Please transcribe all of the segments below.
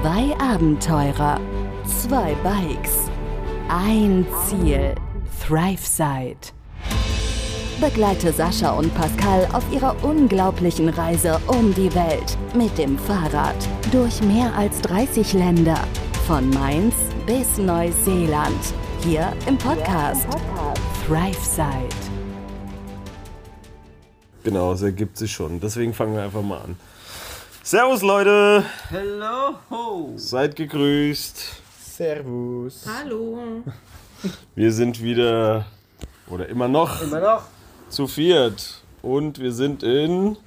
Zwei Abenteurer, zwei Bikes, ein Ziel. ThriveSide. Begleite Sascha und Pascal auf ihrer unglaublichen Reise um die Welt mit dem Fahrrad durch mehr als 30 Länder. Von Mainz bis Neuseeland. Hier im Podcast ThriveSide. Genau, es ergibt sich schon. Deswegen fangen wir einfach mal an. Servus Leute, Hello! seid gegrüßt. Servus. Hallo. Wir sind wieder oder immer noch Immer noch? zu viert und wir sind in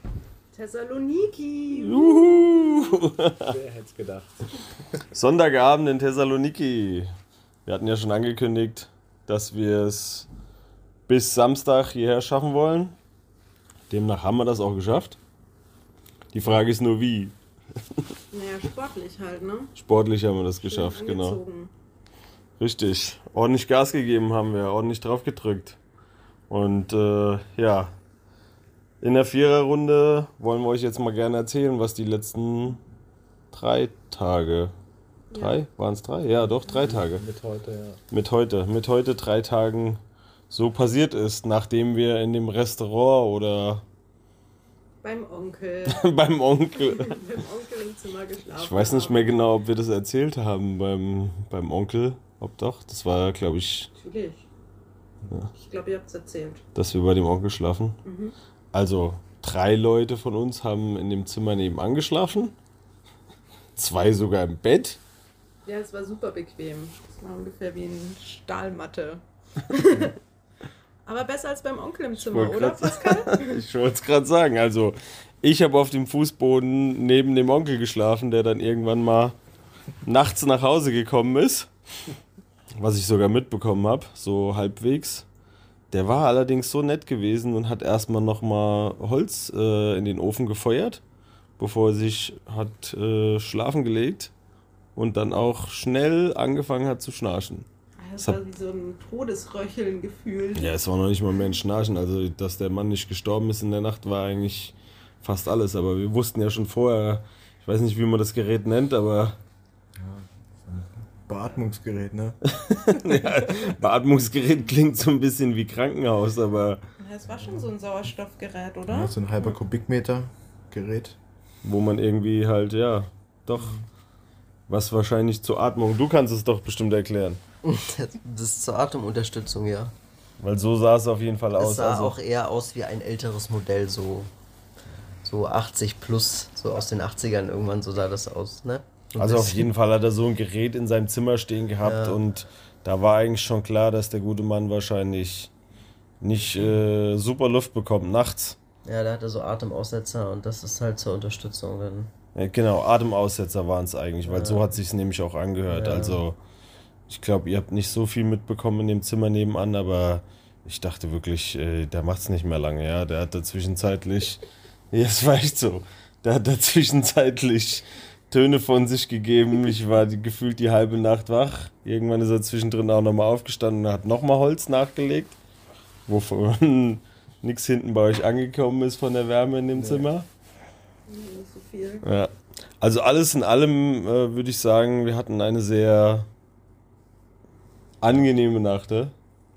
Thessaloniki. Juhu. Wer hätte es gedacht? Sonntagabend in Thessaloniki. Wir hatten ja schon angekündigt, dass wir es bis Samstag hierher schaffen wollen. Demnach haben wir das auch geschafft. Die Frage ist nur wie. Naja, sportlich halt, ne? Sportlich haben wir das Schön geschafft, genau. angezogen. Richtig. Ordentlich Gas gegeben haben wir, ordentlich drauf gedrückt. Und äh, ja, in der Viererrunde wollen wir euch jetzt mal gerne erzählen, was die letzten drei Tage. Drei? Waren es drei? Ja, doch, drei Tage. Mit heute, ja. Mit heute. Mit heute drei Tagen so passiert ist, nachdem wir in dem Restaurant oder Beim Onkel. beim Onkel. beim Onkel im Zimmer geschlafen. Ich weiß nicht mehr genau, ob wir das erzählt haben beim, beim Onkel. Ob doch. Das war, glaube ich, Natürlich. Ich glaube, ihr habt es erzählt. dass wir bei dem Onkel schlafen. Also drei Leute von uns haben in dem Zimmer nebenan geschlafen. Zwei sogar im Bett. Ja, es war super bequem. Es war ungefähr wie eine Stahlmatte. Aber besser als beim Onkel im Zimmer, oder Pascal? Ich wollte es gerade sagen. Also ich habe auf dem Fußboden neben dem Onkel geschlafen, der dann irgendwann mal nachts nach Hause gekommen ist. Was ich sogar mitbekommen habe, so halbwegs. Der war allerdings so nett gewesen und hat erstmal nochmal Holz äh, in den Ofen gefeuert, bevor er sich hat äh, schlafen gelegt und dann auch schnell angefangen hat zu schnarchen. Das war wie so ein Todesröcheln gefühlt. Ja, es war noch nicht mal mehr ein Schnarchen. Also, dass der Mann nicht gestorben ist in der Nacht, war eigentlich fast alles. Aber wir wussten ja schon vorher, ich weiß nicht, wie man das Gerät nennt, aber Beatmungsgerät, ne? Beatmungsgerät klingt so ein bisschen wie Krankenhaus, aber Ja, Es war schon so ein Sauerstoffgerät, oder? Ja, so ein halber Kubikmeter Gerät. wo man irgendwie halt, ja, doch, was wahrscheinlich zur Atmung, du kannst es doch bestimmt erklären. Das ist zur Atemunterstützung, ja. Weil so sah es auf jeden Fall Es aus. sah Also, auch eher aus wie ein älteres Modell, so, so 80 plus, so aus den 80ern irgendwann, so sah das aus, ne? Ein also auf jeden Fall hat er so ein Gerät in seinem Zimmer stehen gehabt Ja. und da war eigentlich schon klar, dass der gute Mann wahrscheinlich nicht äh, super Luft bekommt nachts. Ja, da hat er so Atemaussetzer und das ist halt zur Unterstützung dann. Ja, genau, Atemaussetzer waren es eigentlich, weil Ja. so hat sich nämlich auch angehört. Also ich glaube, ihr habt nicht so viel mitbekommen in dem Zimmer nebenan, aber ich dachte wirklich, äh, der macht's nicht mehr lange, ja. Der hat da zwischenzeitlich, ja, es war echt so, der hat da zwischenzeitlich Töne von sich gegeben. Ich war die, gefühlt die halbe Nacht wach. Irgendwann ist er zwischendrin auch nochmal aufgestanden und hat nochmal Holz nachgelegt, wovon nichts hinten bei euch angekommen ist von der Wärme in dem Zimmer. Nicht so viel. Ja. Also alles in allem äh, würde ich sagen, wir hatten eine sehr angenehme Nacht. Ne?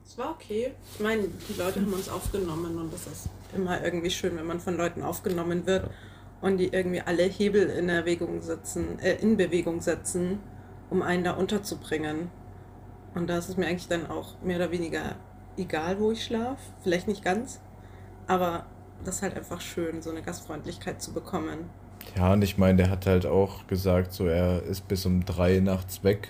Es war okay. Ich meine, die Leute haben uns aufgenommen und das ist immer irgendwie schön, wenn man von Leuten aufgenommen wird und die irgendwie alle Hebel in Erwägung setzen, äh, in Bewegung setzen, um einen da unterzubringen. Und da ist es mir eigentlich dann auch mehr oder weniger egal, wo ich schlafe. Vielleicht nicht ganz, aber das ist halt einfach schön, so eine Gastfreundlichkeit zu bekommen. Ja, und ich meine, der hat halt auch gesagt, so er ist bis um drei nachts weg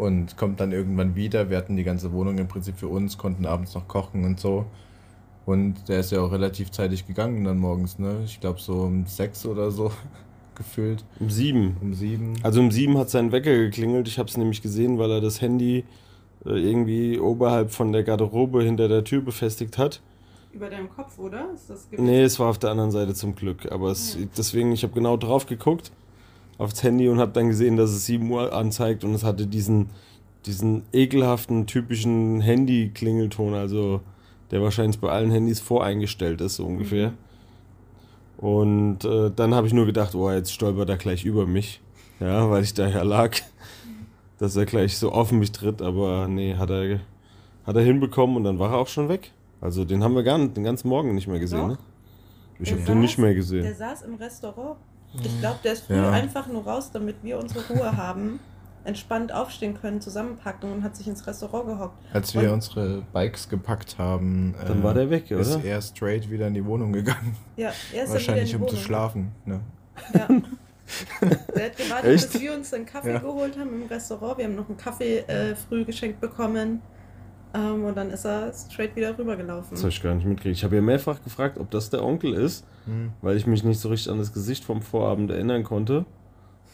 und kommt dann irgendwann wieder. Wir hatten die ganze Wohnung im Prinzip für uns, konnten abends noch kochen und so. Und der ist ja auch relativ zeitig gegangen dann morgens, ne? Ich glaube so um sechs oder so gefühlt. Um sieben. Um sieben. Also um sieben hat sein Wecker geklingelt. Ich habe es nämlich gesehen, weil er das Handy äh, irgendwie oberhalb von der Garderobe hinter der Tür befestigt hat. Über deinem Kopf, oder? Ist das Nee, es war auf der anderen Seite zum Glück. Aber es, deswegen, ich habe genau drauf geguckt aufs Handy und habe dann gesehen, dass es 7 Uhr anzeigt und es hatte diesen, diesen ekelhaften, typischen Handy-Klingelton, also der wahrscheinlich bei allen Handys voreingestellt ist, so ungefähr. Und äh, dann habe ich nur gedacht, oh, jetzt stolpert er gleich über mich. Ja, weil ich da ja lag, dass er gleich so auf mich tritt, aber nee, hat er, hat er hinbekommen und dann war er auch schon weg. Also den haben wir gar nicht, den ganzen Morgen nicht mehr gesehen, ne? Ich Der habe den nicht mehr Der gesehen. saß im Restaurant. Ich glaube, der ist früh Ja. einfach nur raus, damit wir unsere Ruhe haben, entspannt aufstehen können, zusammenpacken und hat sich ins Restaurant gehockt. Als wir Und- unsere Bikes gepackt haben, äh, Dann war der weg, ist oder? er straight wieder in die Wohnung gegangen. Ja, er ist Wahrscheinlich um zu schlafen. Ne? Ja. Der hat gewartet, Echt? bis wir uns einen Kaffee Ja. geholt haben im Restaurant. Wir haben noch einen Kaffee äh, früh geschenkt bekommen. Ähm, und dann ist er straight wieder rübergelaufen. Das habe ich gar nicht mitgekriegt. Ich habe ja mehrfach gefragt, ob das der Onkel ist, Hm. weil ich mich nicht so richtig an das Gesicht vom Vorabend erinnern konnte.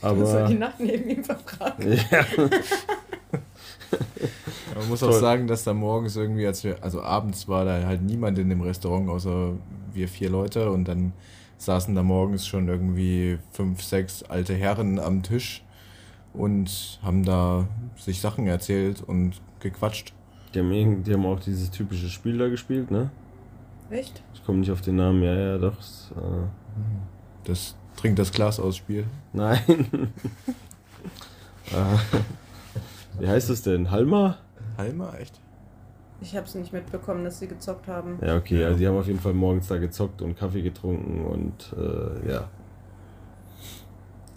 Du hast Aber die Nacht neben ihm verbracht. ja, Man muss Toll. auch sagen, dass da morgens irgendwie, als wir, also abends war da halt niemand in dem Restaurant, außer wir vier Leute und dann saßen da morgens schon irgendwie fünf, sechs alte Herren am Tisch und haben da sich Sachen erzählt und gequatscht. Die haben, irgend- die haben auch dieses typische Spiel da gespielt, ne? Echt? Ich komme nicht auf den Namen. Ja, ja, doch. es, Äh, Das trinkt das Glas aus Spiel. nein. äh, wie heißt es denn? Halma? Halma, echt? Ich habe es nicht mitbekommen, dass sie gezockt haben. Ja, okay. Also die haben auf jeden Fall morgens da gezockt und Kaffee getrunken und äh, ja.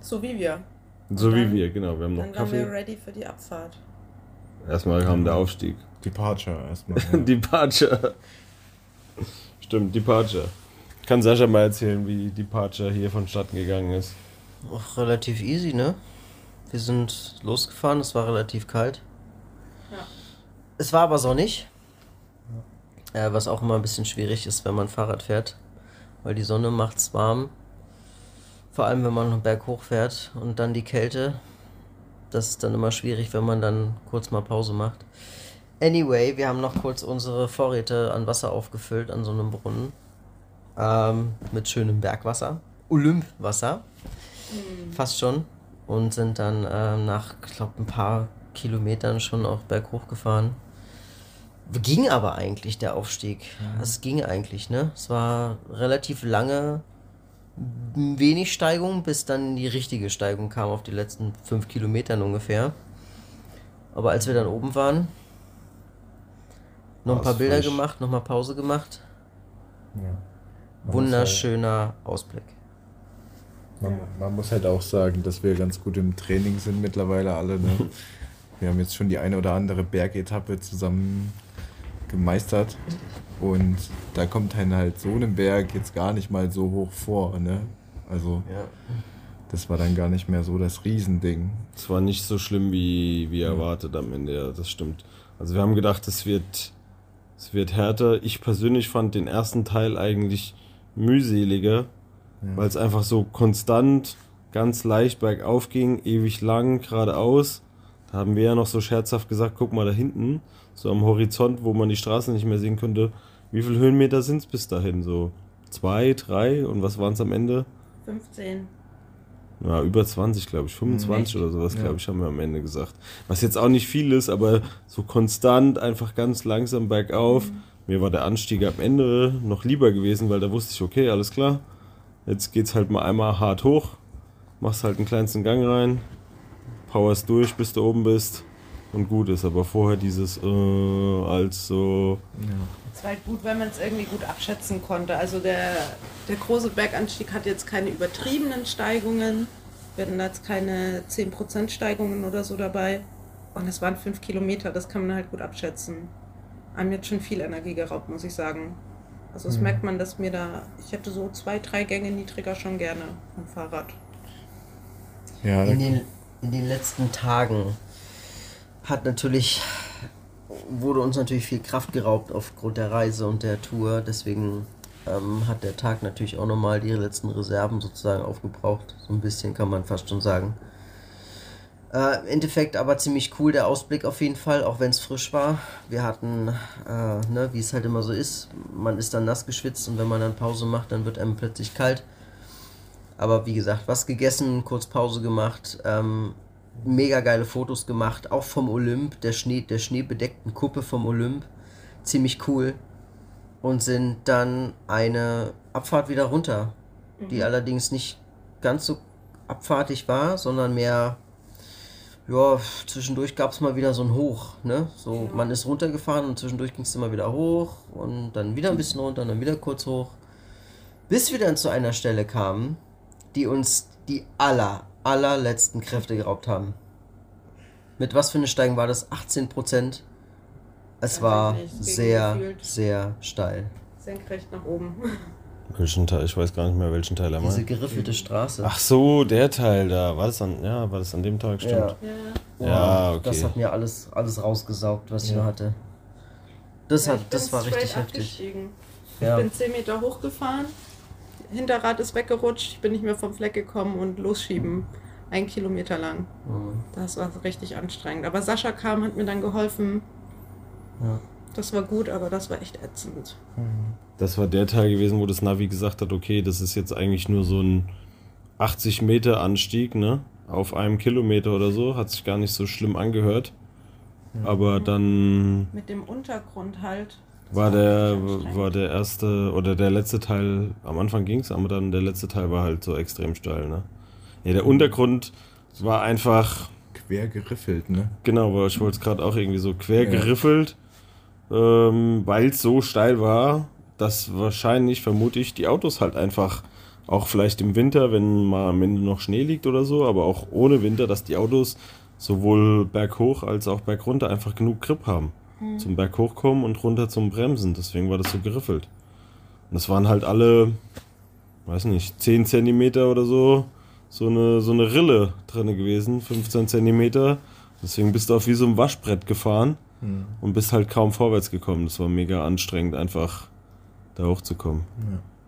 So wie wir. So Und wie dann- wir, genau. Wir haben noch Dann waren wir Kaffee. ready für die Abfahrt. Erstmal kam der Aufstieg. Departure erstmal. Ja. Departure. Stimmt, Departure. Kann Sascha mal erzählen, wie Departure hier vonstatten gegangen ist? Auch relativ easy, ne? Wir sind losgefahren, es war relativ kalt. Ja. Es war aber sonnig. Äh, was auch immer ein bisschen schwierig ist, wenn man Fahrrad fährt. Weil die Sonne macht's warm. Vor allem, wenn man berghoch fährt und dann die Kälte. Das ist dann immer schwierig, wenn man dann kurz mal Pause macht. Anyway, wir haben noch kurz unsere Vorräte an Wasser aufgefüllt an so einem Brunnen. Ähm, mit schönem Bergwasser. Olympwasser. Fast schon. Und sind dann ähm, nach, ich glaube, ein paar Kilometern schon auch berghoch gefahren. Ging aber eigentlich der Aufstieg. Es ging eigentlich, ne? Es war relativ lange, wenig Steigung, bis dann die richtige Steigung kam auf die letzten fünf Kilometern ungefähr. Aber als wir dann oben waren, noch ein paar Bilder frisch. gemacht, noch mal Pause gemacht. Ja. Man muss Wunderschöner Ausblick. Halt, man, man muss halt auch sagen, dass wir ganz gut im Training sind mittlerweile alle. Ne? Wir haben jetzt schon die eine oder andere Bergetappe zusammen gemeistert. Und da kommt dann halt so ein Berg jetzt gar nicht mal so hoch vor. Ne? Also Ja. das war dann gar nicht mehr so das Riesending. Es war nicht so schlimm wie, wie erwartet am Ende, ja, das stimmt. Also wir haben gedacht, es wird, es wird härter. Ich persönlich fand den ersten Teil eigentlich mühseliger, weil es einfach so konstant, ganz leicht bergauf ging, ewig lang, geradeaus. Da haben wir ja noch so scherzhaft gesagt, guck mal da hinten, so am Horizont, wo man die Straße nicht mehr sehen könnte, wie viele Höhenmeter sind es bis dahin? So zwei, drei und was waren es am Ende? 15. Ja, über 20, glaube ich. 25 Echt? oder sowas, glaube ich, haben wir am Ende gesagt. Was jetzt auch nicht viel ist, aber so konstant, einfach ganz langsam bergauf. Mir war der Anstieg am Ende noch lieber gewesen, weil da wusste ich, okay, alles klar. Jetzt geht's halt mal einmal hart hoch. Machst halt einen kleinsten Gang rein. Powerst durch, bis du oben bist. Und gut ist. Aber vorher dieses, äh, als so. Es war halt gut, weil man es irgendwie gut abschätzen konnte. Also der, der große Berganstieg hat jetzt keine übertriebenen Steigungen. Wir hatten da jetzt keine 10% Steigungen oder so dabei. Und es waren 5 Kilometer, das kann man halt gut abschätzen. Haben jetzt schon viel Energie geraubt, muss ich sagen. Also das merkt man, dass mir da, ich hätte so zwei, drei Gänge niedriger schon gerne am Fahrrad. Ja, In den, in den letzten Tagen hat natürlich, wurde uns natürlich viel Kraft geraubt aufgrund der Reise und der Tour. Deswegen ähm, hat der Tag natürlich auch nochmal die letzten Reserven sozusagen aufgebraucht. So ein bisschen kann man fast schon sagen. Äh, Im Endeffekt aber ziemlich cool der Ausblick auf jeden Fall, auch wenn es frisch war. Wir hatten, äh, ne, wie es halt immer so ist, man ist dann nass geschwitzt und wenn man dann Pause macht, dann wird einem plötzlich kalt. Aber wie gesagt, was gegessen, kurz Pause gemacht, ähm, mega geile Fotos gemacht, auch vom Olymp, der Schnee, der schneebedeckten Kuppe vom Olymp. Ziemlich cool. Und sind dann eine Abfahrt wieder runter, die allerdings nicht ganz so abfahrtig war, sondern mehr, ja, zwischendurch gab es mal wieder so ein Hoch. Ne? So, man ist runtergefahren und zwischendurch ging es immer wieder hoch und dann wieder ein bisschen runter und dann wieder kurz hoch. Bis wir dann zu einer Stelle kamen, die uns die aller, allerletzten Kräfte geraubt haben. Mit was für eine Steigung war das? 18 Prozent. Es Weiß war ich sehr, gefühlt. sehr steil. Senkrecht nach oben. Welchen Teil? Ich weiß gar nicht mehr, welchen Teil er Diese meint. geriffelte Straße. Ach so, der Teil da. War das an, ja, war das an dem Tag? Stimmt. Ja. Ja. Ja, Das okay. hat mir alles, alles rausgesaugt, was ich Ja. nur hatte. Das, Ja, hat, ich das war richtig heftig. Ja. Ich bin 10 Meter hochgefahren, Hinterrad ist weggerutscht, ich bin nicht mehr vom Fleck gekommen und losschieben. Ein Kilometer lang. Mhm. Das war richtig anstrengend. Aber Sascha kam, hat mir dann geholfen. Ja. Das war gut, aber das war echt ätzend. Das war der Teil gewesen, wo das Navi gesagt hat, okay, das ist jetzt eigentlich nur so ein 80 Meter Anstieg, ne? Auf einem Kilometer oder so. Hat sich gar nicht so schlimm angehört. Aber dann Mit dem Untergrund halt. War der, war der erste oder der letzte Teil, am Anfang ging es, aber dann der letzte Teil war halt so extrem steil, ne? Ja, der Untergrund war einfach, Quer geriffelt, ne? genau, aber ich wollte es gerade auch irgendwie so quer Ja. geriffelt, ähm, weil es so steil war, dass wahrscheinlich, vermute ich, die Autos halt einfach auch vielleicht im Winter, wenn mal am Ende noch Schnee liegt oder so, aber auch ohne Winter, dass die Autos sowohl berghoch als auch bergunter einfach genug Grip haben. Zum Berg hochkommen und runter zum Bremsen. Deswegen war das so geriffelt. Und das waren halt alle, weiß nicht, 10 Zentimeter oder so, so eine, so eine Rille drin gewesen, 15 Zentimeter. Deswegen bist du auf wie so ein Waschbrett gefahren und bist halt kaum vorwärts gekommen. Das war mega anstrengend, einfach da hochzukommen.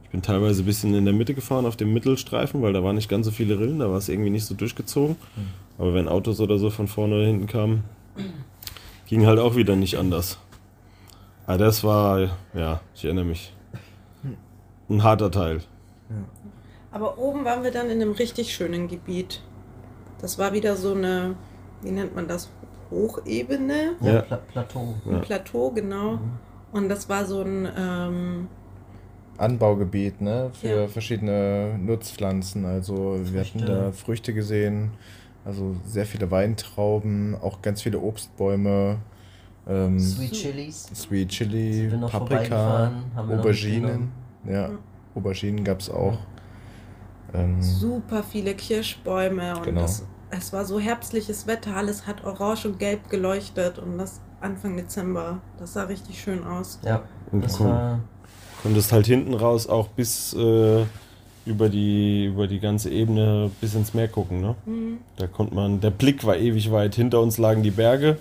Ich bin teilweise ein bisschen in der Mitte gefahren, auf dem Mittelstreifen, weil da waren nicht ganz so viele Rillen, da war es irgendwie nicht so durchgezogen. Aber wenn Autos oder so von vorne oder hinten kamen, ging halt auch wieder nicht anders. Aber das war, ja, ich erinnere mich. Ein harter Teil. Aber oben waren wir dann in einem richtig schönen Gebiet. Das war wieder so eine, wie nennt man das? Hochebene. Ja, Ja. Pla Plateau. Ja. Ein Plateau, genau. Und das war so ein, ähm, Anbaugebiet, ne? Für Ja. verschiedene Nutzpflanzen. Also wir hatten Früchte. da Früchte gesehen, also sehr viele Weintrauben, auch ganz viele Obstbäume, ähm, Sweet Chilies. Sweet Chili, Sind wir noch Paprika, Auberginen. Ja. Auberginen gab es auch. Ähm, super viele Kirschbäume und Genau. das, es war so herbstliches Wetter, alles hat orange und gelb geleuchtet und das Anfang Dezember. Das sah richtig schön aus. Ja, Und das cool. war. Konntest halt hinten raus auch bis äh, über, die, über die ganze Ebene bis ins Meer gucken, ne? Mhm. Da konnte man, der Blick war ewig weit. Hinter uns lagen die Berge.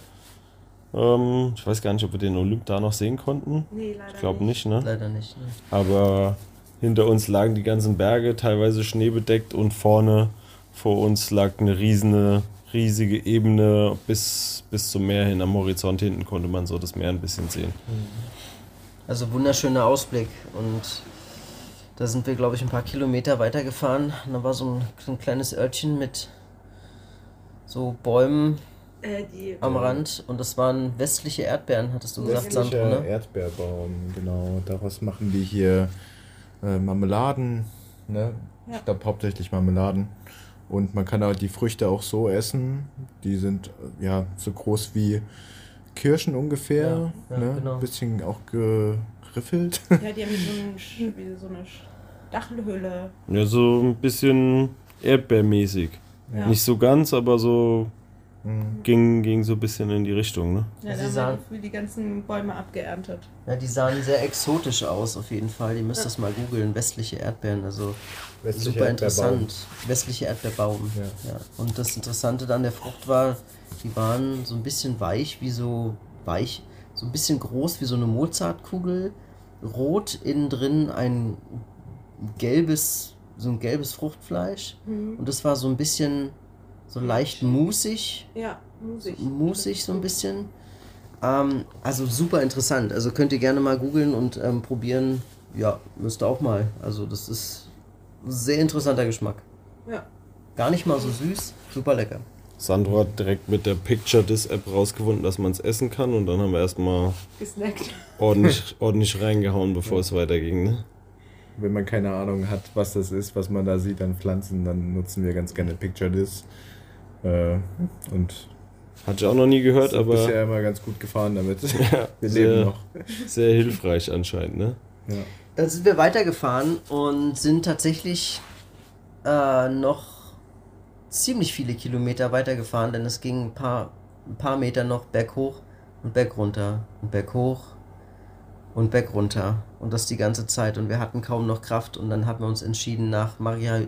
Ähm, ich weiß gar nicht, ob wir den Olymp da noch sehen konnten. Nee, leider Ich glaube nicht, ne? Leider nicht. Ne? Aber hinter uns lagen die ganzen Berge, teilweise schneebedeckt und vorne vor uns lag eine riesige, riesige Ebene bis, bis zum Meer hin. Am Horizont hinten konnte man so das Meer ein bisschen sehen. Also wunderschöner Ausblick. Und da sind wir, glaube ich, ein paar Kilometer weitergefahren. Da war so ein, so ein kleines Örtchen mit so Bäumen Äh, die, am Rand. Und das waren westliche Erdbeeren, hattest du gesagt, Sandro, Westlicher ne? Erdbeerbaum, genau. Daraus machen die hier äh, Marmeladen, ne? Ja. Ich glaube hauptsächlich Marmeladen. Und man kann halt die Früchte auch so essen. Die sind äh, ja so groß wie Kirschen ungefähr. Ja, ja, ne? genau. Bisschen auch geriffelt. Ja, die haben so, ein, so eine Stachelhülle. Ja, so ein bisschen erdbeermäßig. Ja. Nicht so ganz, aber so Mhm. ging, ging so ein bisschen in die Richtung, ne? Ja, Sie da haben sahen- wir die ganzen Bäume abgeerntet. Ja, die sahen sehr exotisch aus, auf jeden Fall. Ihr müsst das mal googeln. Westliche Erdbeeren, also Westlicher super interessant. Westliche Erdbeerbaum. Ja. Ja. Und das Interessante an der Frucht war, die waren so ein bisschen weich, wie so weich, so ein bisschen groß wie so eine Mozartkugel, rot innen drin ein gelbes, so ein gelbes Fruchtfleisch. Und das war so ein bisschen so leicht musig, Ja, Musik. musig so ein bisschen. Ähm, also super interessant. Also könnt ihr gerne mal googeln und ähm, probieren. Ja, müsst ihr auch mal. Also das ist sehr interessanter Geschmack. Ja. Gar nicht mal so süß, super lecker. Sandro hat direkt mit der Picture This App rausgefunden, dass man es essen kann und dann haben wir erstmal Gesnackt. ordentlich, ordentlich reingehauen, bevor es weiterging, ne? wenn man keine Ahnung hat, was das ist, was man da sieht an Pflanzen, dann nutzen wir ganz gerne Picture This. Äh, und Hatte ich auch noch nie gehört, aber bisher immer ganz gut gefahren damit. ja, wir sehr, leben noch. sehr hilfreich anscheinend, ne? Ja. Dann sind wir weitergefahren und sind tatsächlich äh, noch ziemlich viele Kilometer weitergefahren, denn es ging ein paar, ein paar Meter noch berghoch und bergunter und berghoch und bergunter und das die ganze Zeit. Und wir hatten kaum noch Kraft. Und dann haben wir uns entschieden nach Maria,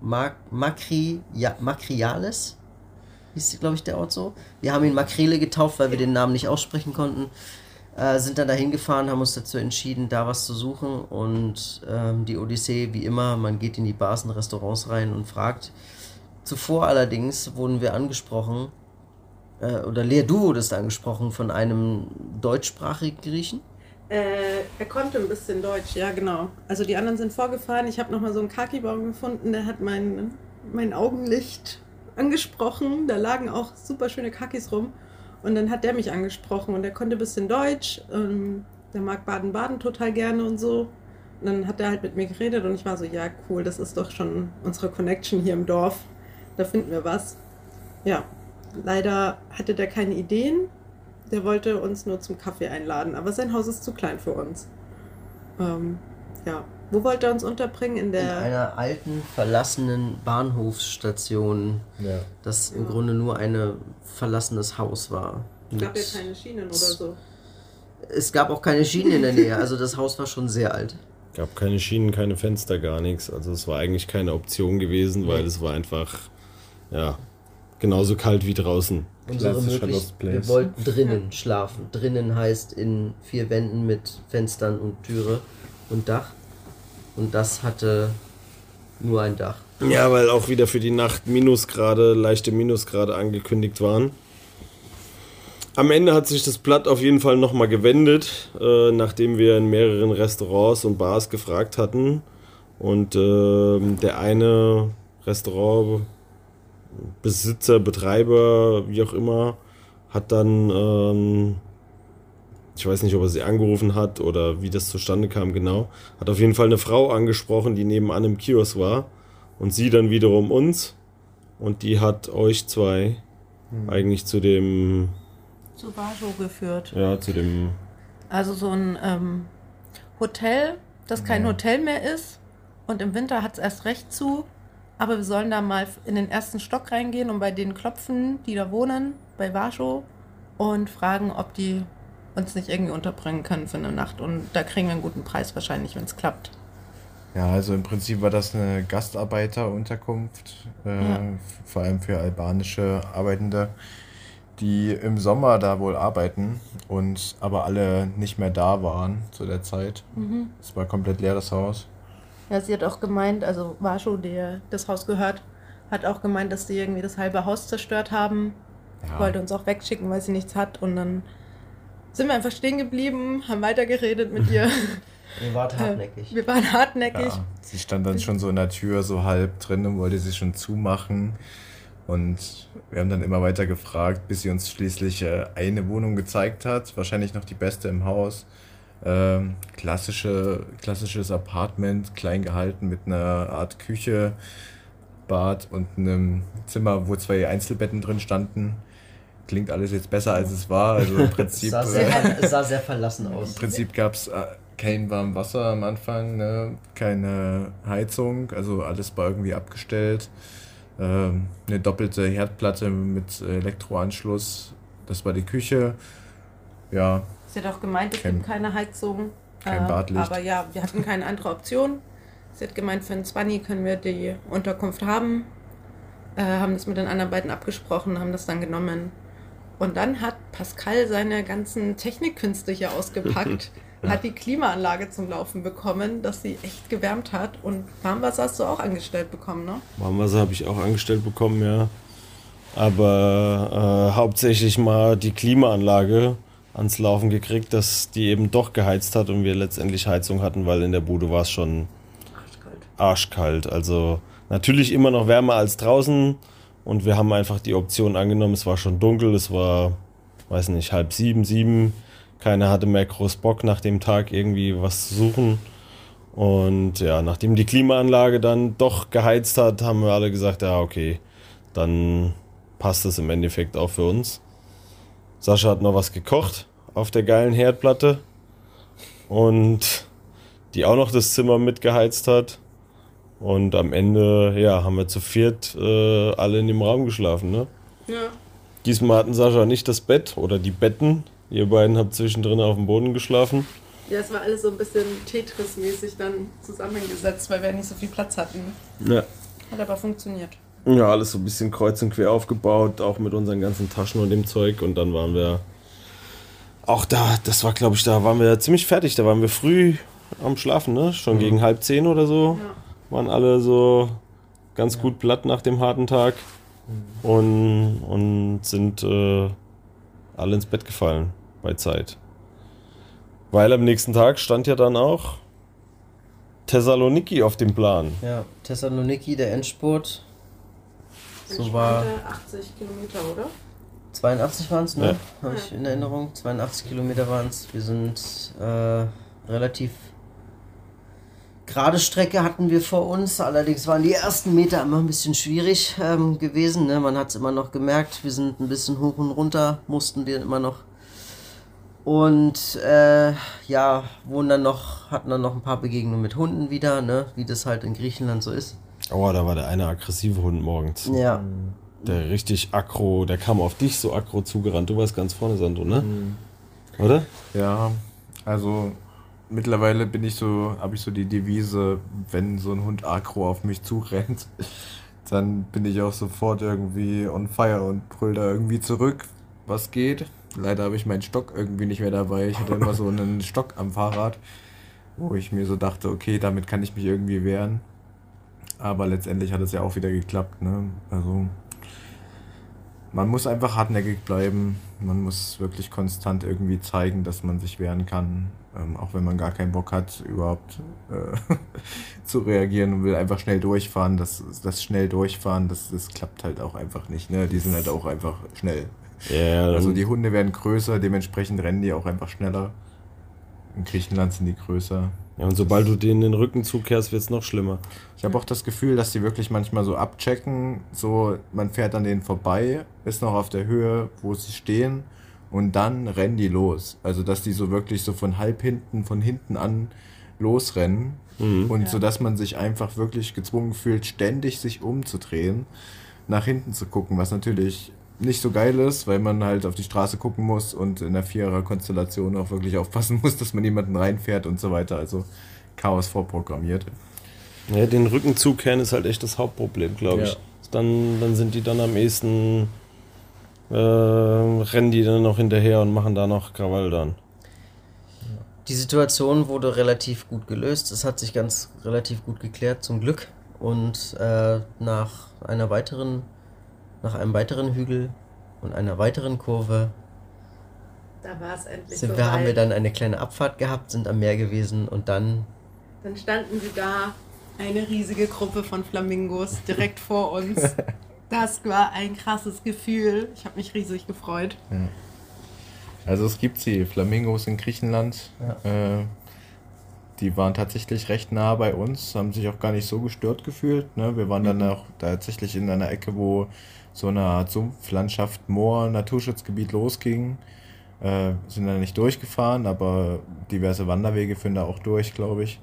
Mak, Makri, ja, Makriales, hieß glaube ich der Ort so. Wir haben ihn Makrele getauft, weil wir den Namen nicht aussprechen konnten. Äh, sind dann dahin gefahren, haben uns dazu entschieden, da was zu suchen. Und ähm, die Odyssee, wie immer, man geht in die Bars und Restaurants rein und fragt. Zuvor allerdings wurden wir angesprochen, äh, oder Lea, du wurdest angesprochen von einem deutschsprachigen Griechen. Äh, er konnte ein bisschen Deutsch, ja genau. Also die anderen sind vorgefahren. Ich habe nochmal so einen Kaki-Baum gefunden, der hat mein, mein Augenlicht angesprochen. Da lagen auch super schöne Kakis rum. Und dann hat der mich angesprochen und er konnte ein bisschen Deutsch. Ähm, der mag Baden-Baden total gerne und so. Und dann hat er halt mit mir geredet und ich war so, ja cool, das ist doch schon unsere Connection hier im Dorf. Da finden wir was. Ja, leider hatte der keine Ideen. Der wollte uns nur zum Kaffee einladen, aber sein Haus ist zu klein für uns. Ähm, ja, wo wollte er uns unterbringen? In In der. einer alten, verlassenen Bahnhofsstation, Ja. das im Grunde nur ein verlassenes Haus war. Es gab ja keine Schienen oder so. es gab auch keine Schienen in der Nähe, also das Haus war schon sehr alt. Gab keine Schienen, keine Fenster, gar nichts. Also es war eigentlich keine Option gewesen, weil es war einfach, ja, genauso kalt wie draußen. Unsere Klassischer möglich, Lost Place. wir wollten drinnen schlafen. Drinnen heißt in vier Wänden mit Fenstern und Türe und Dach. Und das hatte nur ein Dach. Ja, weil auch wieder für die Nacht Minusgrade, leichte Minusgrade angekündigt waren. Am Ende hat sich das Blatt auf jeden Fall nochmal gewendet, äh, nachdem wir in mehreren Restaurants und Bars gefragt hatten. Und ähm, der eine Restaurantbesitzer, Betreiber, wie auch immer, hat dann, ähm, ich weiß nicht, ob er sie angerufen hat oder wie das zustande kam genau, hat auf jeden Fall eine Frau angesprochen, die nebenan im Kiosk war. Und sie dann wiederum uns. Und die hat euch zwei eigentlich zu dem, Zu Vajo geführt. ja, zu dem, Also so ein ähm, Hotel, das kein Hotel mehr ist. Und im Winter hat es erst recht zu. Aber wir sollen da mal in den ersten Stock reingehen und bei denen klopfen, die da wohnen, bei Vajo, und fragen, ob die uns nicht irgendwie unterbringen können für eine Nacht. Und da kriegen wir einen guten Preis wahrscheinlich, wenn es klappt. Ja, also im Prinzip war das eine Gastarbeiterunterkunft, äh, Ja. vor allem für albanische Arbeitende, die im Sommer da wohl arbeiten und aber alle nicht mehr da waren zu der Zeit. Es war komplett leer, das Haus. Ja, sie hat auch gemeint, also Vajo, der das Haus gehört, hat auch gemeint, dass sie irgendwie das halbe Haus zerstört haben. Ja. wollte uns auch wegschicken, weil sie nichts hat. Und dann sind wir einfach stehen geblieben, haben weitergeredet mit ihr. Ihr wart hartnäckig. Wir waren hartnäckig. Ja, sie stand dann schon so in der Tür, so halb drin und wollte sie schon zumachen. Und wir haben dann immer weiter gefragt, bis sie uns schließlich äh, eine Wohnung gezeigt hat. Wahrscheinlich noch die beste im Haus. Ähm, klassische, klassisches Apartment, klein gehalten mit einer Art Küche, Bad und einem Zimmer, wo zwei Einzelbetten drin standen. Klingt alles jetzt besser, als es war. Also im Es Prinzip. sah äh, sehr, es sah sehr verlassen im aus. Prinzip gab es äh, kein warmes Wasser am Anfang, ne? keine Heizung, also alles war irgendwie abgestellt. Ähm, eine doppelte Herdplatte mit Elektroanschluss, das war die Küche. Ja, Sie hat auch gemeint, es Kein- gibt keine Heizung. kein Äh, Badlicht. Aber ja, wir hatten keine andere Option. Sie hat gemeint, für einen 20 können wir die Unterkunft haben. Äh, haben das mit den anderen beiden abgesprochen, haben das dann genommen. Und dann hat Pascal seine ganzen Technikkünste hier ausgepackt, hat die Klimaanlage zum Laufen bekommen, dass sie echt gewärmt hat. Und Warmwasser hast du auch angestellt bekommen, ne? Warmwasser habe ich auch angestellt bekommen, ja. Aber äh, hauptsächlich mal die Klimaanlage ans Laufen gekriegt, dass die eben doch geheizt hat und wir letztendlich Heizung hatten, weil in der Bude war es schon arschkalt. Also natürlich immer noch wärmer als draußen und wir haben einfach die Option angenommen. Es war schon dunkel, es war, weiß nicht, halb sieben, sieben. Keiner hatte mehr groß Bock nach dem Tag irgendwie was zu suchen. Und ja, nachdem die Klimaanlage dann doch geheizt hat, haben wir alle gesagt, ja, okay, dann passt es im Endeffekt auch für uns. Sascha hat noch was gekocht auf der geilen Herdplatte und die auch noch das Zimmer mitgeheizt hat. Und am Ende, ja, haben wir zu viert äh, alle in dem Raum geschlafen, ne? Ja. Diesmal hatten Sascha nicht das Bett oder die Betten. Ihr beiden habt zwischendrin auf dem Boden geschlafen. Ja, es war alles so ein bisschen Tetris-mäßig dann zusammengesetzt, weil wir nicht so viel Platz hatten. Ja. Hat aber funktioniert. Ja, alles so ein bisschen kreuz und quer aufgebaut, auch mit unseren ganzen Taschen und dem Zeug. Und dann waren wir auch da, das war glaube ich, da waren wir ziemlich fertig. Da waren wir früh am Schlafen, ne? Schon gegen halb zehn oder so. Ja. Waren alle so ganz gut platt nach dem harten Tag und, und sind äh, alle ins Bett gefallen bei Zeit. Weil am nächsten Tag stand ja dann auch Thessaloniki auf dem Plan. Ja, Thessaloniki, der Endspurt. So war meinte 80 Kilometer, oder? 82 waren es, ne? Ja. Habe ich in Erinnerung. 82 Kilometer waren es. Wir sind äh, relativ gerade Strecke hatten wir vor uns. Allerdings waren die ersten Meter immer ein bisschen schwierig ähm, gewesen. Ne? Man hat es immer noch gemerkt. Wir sind ein bisschen hoch und runter, mussten wir immer noch. Und äh, ja, wurden dann noch, hatten dann noch ein paar Begegnungen mit Hunden wieder, ne? wie das halt in Griechenland so ist. Oh, da war der eine aggressive Hund morgens. Ja, Der richtig aggro, der kam auf dich so aggro zugerannt. Du warst ganz vorne, Sandro, ne? Oder? Ja, also mittlerweile bin ich so, habe ich so die Devise, wenn so ein Hund aggro auf mich zurennt, dann bin ich auch sofort irgendwie on fire und brüll da irgendwie zurück, was geht. Leider habe ich meinen Stock irgendwie nicht mehr dabei. Ich hatte immer so einen Stock am Fahrrad, wo ich mir so dachte, okay, damit kann ich mich irgendwie wehren. Aber letztendlich hat es ja auch wieder geklappt, ne? Also man muss einfach hartnäckig bleiben. Man muss wirklich konstant irgendwie zeigen, dass man sich wehren kann. Ähm, auch wenn man gar keinen Bock hat, überhaupt äh, zu reagieren und will einfach schnell durchfahren. Das, das schnell durchfahren, das, das klappt halt auch einfach nicht. Ne? Die sind halt auch einfach schnell. Ja, Also die Hunde werden größer, dementsprechend rennen die auch einfach schneller. In Griechenland sind die größer. ja, und sobald du denen den Rücken zukehrst, wird es noch schlimmer. Ich habe auch das Gefühl, dass die wirklich manchmal so abchecken, so man fährt an denen vorbei, ist noch auf der Höhe, wo sie stehen und dann rennen die los. Also dass die so wirklich so von halb hinten, von hinten an losrennen und so dass man sich einfach wirklich gezwungen fühlt, ständig sich umzudrehen, nach hinten zu gucken, was natürlich nicht so geil ist, weil man halt auf die Straße gucken muss und in der Vierer-Konstellation auch wirklich aufpassen muss, dass man niemanden reinfährt und so weiter. Also Chaos vorprogrammiert. Ja, den Rücken zukehren ist halt echt das Hauptproblem, glaube ich. Ja. Dann, dann sind die dann am ehesten, äh, rennen die dann noch hinterher und machen da noch Krawall dann. Die Situation wurde relativ gut gelöst. Es hat sich ganz relativ gut geklärt, zum Glück. Und äh, nach einer weiteren, nach einem weiteren Hügel und einer weiteren Kurve Da war es endlich sind so wir, haben wir dann eine kleine Abfahrt gehabt, sind am Meer gewesen und dann Dann standen sie da, eine riesige Gruppe von Flamingos direkt vor uns. Das war ein krasses Gefühl. Ich habe mich riesig gefreut. Also es gibt sie, Flamingos in Griechenland. Äh, die waren tatsächlich recht nah bei uns, haben sich auch gar nicht so gestört gefühlt. Ne? Wir waren dann auch tatsächlich in einer Ecke, wo so eine Art Sumpflandschaft, Moor, Naturschutzgebiet losging. Äh, sind da nicht durchgefahren, aber diverse Wanderwege führen da auch durch, glaube ich.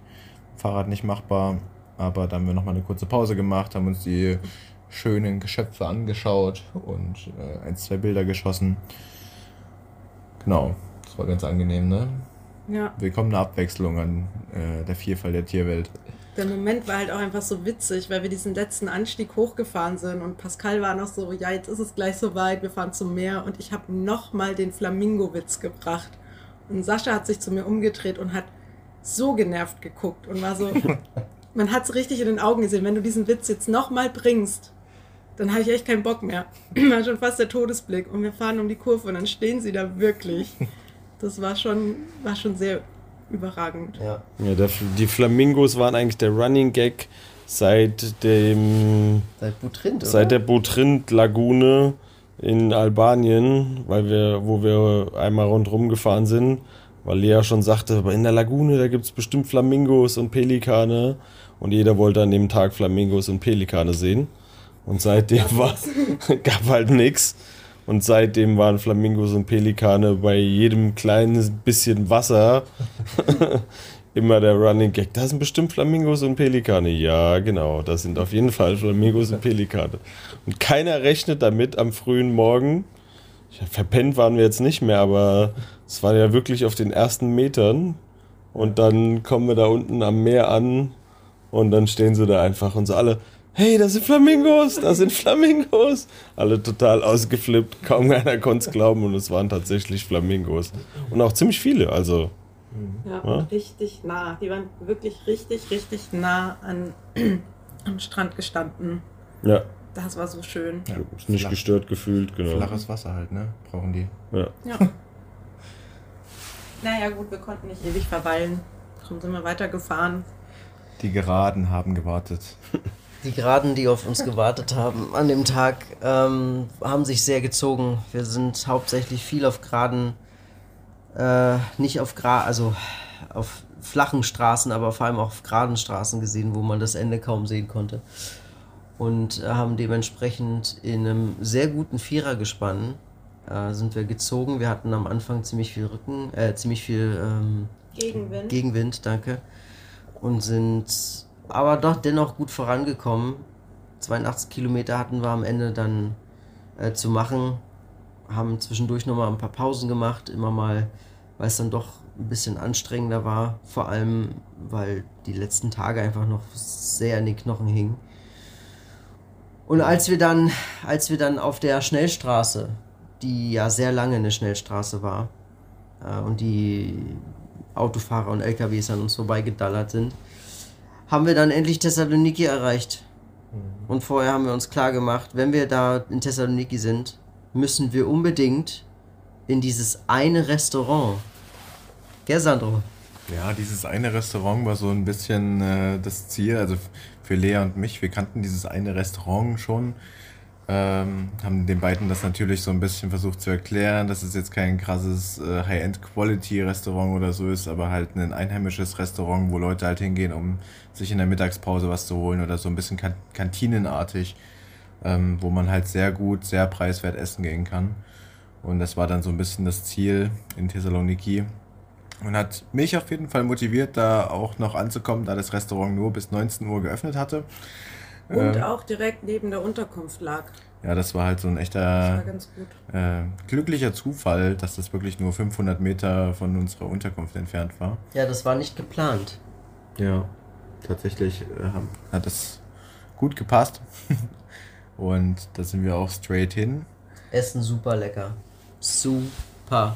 Fahrrad nicht machbar. Aber da haben wir nochmal eine kurze Pause gemacht, haben uns die schönen Geschöpfe angeschaut und äh, ein, zwei Bilder geschossen. Genau, das war ganz angenehm, ne? Ja, Willkommene Abwechslung an äh, der Vielfalt der Tierwelt. der Moment war halt auch einfach so witzig, weil wir diesen letzten Anstieg hochgefahren sind und Pascal war noch so, ja, jetzt ist es gleich soweit, wir fahren zum Meer und ich habe nochmal den Flamingo-Witz gebracht. Und Sascha hat sich zu mir umgedreht und hat so genervt geguckt und war so, man hat es richtig in den Augen gesehen, wenn du diesen Witz jetzt nochmal bringst, dann habe ich echt keinen Bock mehr. War schon fast der Todesblick. Und wir fahren um die Kurve und dann stehen sie da wirklich. Das war schon, war schon sehr überragend. ja, Ja, der, die Flamingos waren eigentlich der Running Gag seit dem seit Butrint, oder? seit der Butrint-Lagune in Albanien, weil wir, wo wir einmal rundherum gefahren sind, weil Lea schon sagte, aber in der Lagune, da gibt es bestimmt Flamingos und Pelikane. Und jeder wollte an dem Tag Flamingos und Pelikane sehen. Und seitdem war, gab halt nichts. Und seitdem waren Flamingos und Pelikane bei jedem kleinen bisschen Wasser immer der Running Gag. Da sind bestimmt Flamingos und Pelikane. Ja, genau, das sind auf jeden Fall Flamingos und Pelikane. Und keiner rechnet damit am frühen Morgen. Verpennt waren wir jetzt nicht mehr, aber es war ja wirklich auf den ersten Metern. Und dann kommen wir da unten am Meer an und dann stehen sie da einfach und so alle, hey, das sind Flamingos, das sind Flamingos. Alle total ausgeflippt, kaum einer konnte es glauben und es waren tatsächlich Flamingos. Und auch ziemlich viele, also. Ja, Ja? und richtig nah. Die waren wirklich richtig, richtig nah an, am Strand gestanden. Ja, Das war so schön. Ja, ist nicht flach- gestört gefühlt, genau. Flaches Wasser halt, ne? Brauchen die. Ja. Ja. naja, gut, wir konnten nicht ewig verweilen. Darum sind wir weitergefahren. Die Geraden haben gewartet. Die Geraden, die auf uns gewartet haben an dem Tag, ähm, haben sich sehr gezogen. Wir sind hauptsächlich viel auf Geraden, äh, nicht auf Gra also auf flachen Straßen, aber vor allem auch auf geraden Straßen gesehen, wo man das Ende kaum sehen konnte. Und äh, haben dementsprechend in einem sehr guten Vierergespann äh, sind wir gezogen. Wir hatten am Anfang ziemlich viel Rücken, äh, ziemlich viel ähm, Gegenwind. Gegenwind, danke. Und sind aber doch dennoch gut vorangekommen. 82 Kilometer hatten wir am Ende dann äh, zu machen. Haben zwischendurch nochmal ein paar Pausen gemacht, immer mal, weil es dann doch ein bisschen anstrengender war. Vor allem, weil die letzten Tage einfach noch sehr an den Knochen hingen. Und als wir dann, als wir dann auf der Schnellstraße, die ja sehr lange eine Schnellstraße war, äh, und die Autofahrer und LKWs an uns vorbeigedallert sind, haben wir dann endlich Thessaloniki erreicht. Und vorher haben wir uns klar gemacht, wenn wir da in Thessaloniki sind, müssen wir unbedingt in dieses eine Restaurant. Gell, Sandro? Ja, dieses eine Restaurant war so ein bisschen äh, das Ziel. Also für Lea und mich, wir kannten dieses eine Restaurant schon. Ähm, haben den beiden das natürlich so ein bisschen versucht zu erklären, dass es jetzt kein krasses äh, High-End-Quality-Restaurant oder so ist, aber halt ein einheimisches Restaurant, wo Leute halt hingehen, um sich in der Mittagspause was zu holen oder so ein bisschen kan kantinenartig, ähm, wo man halt sehr gut, sehr preiswert essen gehen kann. Und das war dann so ein bisschen das Ziel in Thessaloniki. Und hat mich auf jeden Fall motiviert, da auch noch anzukommen, da das Restaurant nur bis 19 Uhr geöffnet hatte. Und Äh, auch direkt neben der Unterkunft lag. ja, das war halt so ein Das war echter ganz gut. äh, glücklicher Zufall, dass das wirklich nur 500 Meter von unserer Unterkunft entfernt war. Ja, das war nicht geplant. Ja, tatsächlich äh, hat das gut gepasst. Und da sind wir auch straight hin. Essen super lecker. Super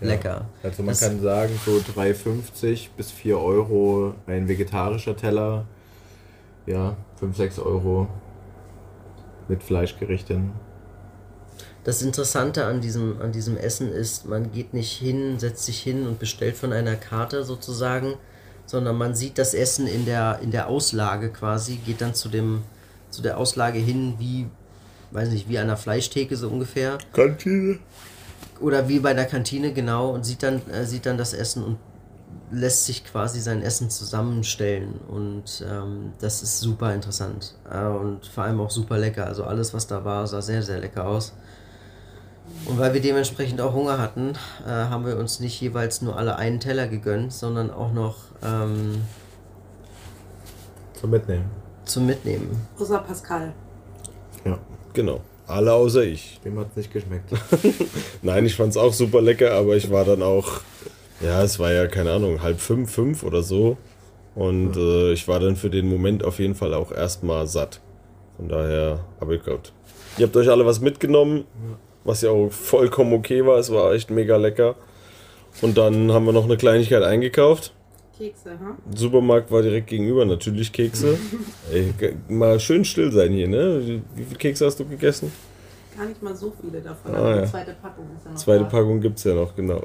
lecker. Also man Das- kann sagen, so 3,50 bis 4 Euro ein vegetarischer Teller. Ja, 5, 6 Euro mit Fleischgerichten. Das Interessante an diesem, an diesem Essen ist, man geht nicht hin, setzt sich hin und bestellt von einer Karte sozusagen, sondern man sieht das Essen in der, in der Auslage quasi, geht dann zu, dem, zu der Auslage hin wie, weiß nicht, wie an einer Fleischtheke so ungefähr. Kantine. Oder wie bei der Kantine, genau, und sieht dann, äh, sieht dann das Essen und lässt sich quasi sein Essen zusammenstellen. Und ähm, das ist super interessant. Äh, und vor allem auch super lecker. Also alles, was da war, sah sehr, sehr lecker aus. Und weil wir dementsprechend auch Hunger hatten, äh, haben wir uns nicht jeweils nur alle einen Teller gegönnt, sondern auch noch ähm, Zum Mitnehmen. zum Mitnehmen. Außer Pascal. Ja. Genau. Alle außer ich. Dem hat es nicht geschmeckt. Nein, ich fand's auch super lecker, aber ich war dann auch, ja, es war ja, keine Ahnung, halb fünf, fünf oder so. Und äh, ich war dann für den Moment auf jeden Fall auch erstmal satt. Von daher, aber ich Gott. Ihr habt euch alle was mitgenommen, was ja auch vollkommen okay war. Es war echt mega lecker. Und dann haben wir noch eine Kleinigkeit eingekauft. Kekse, ha? Der Supermarkt war direkt gegenüber, natürlich Kekse. Ey, mal schön still sein hier, ne? Wie viele Kekse hast du gegessen? Gar nicht mal so viele davon. Ah, aber ja. die zweite Packung ist ja noch Zweite da. Packung gibt's ja noch, genau.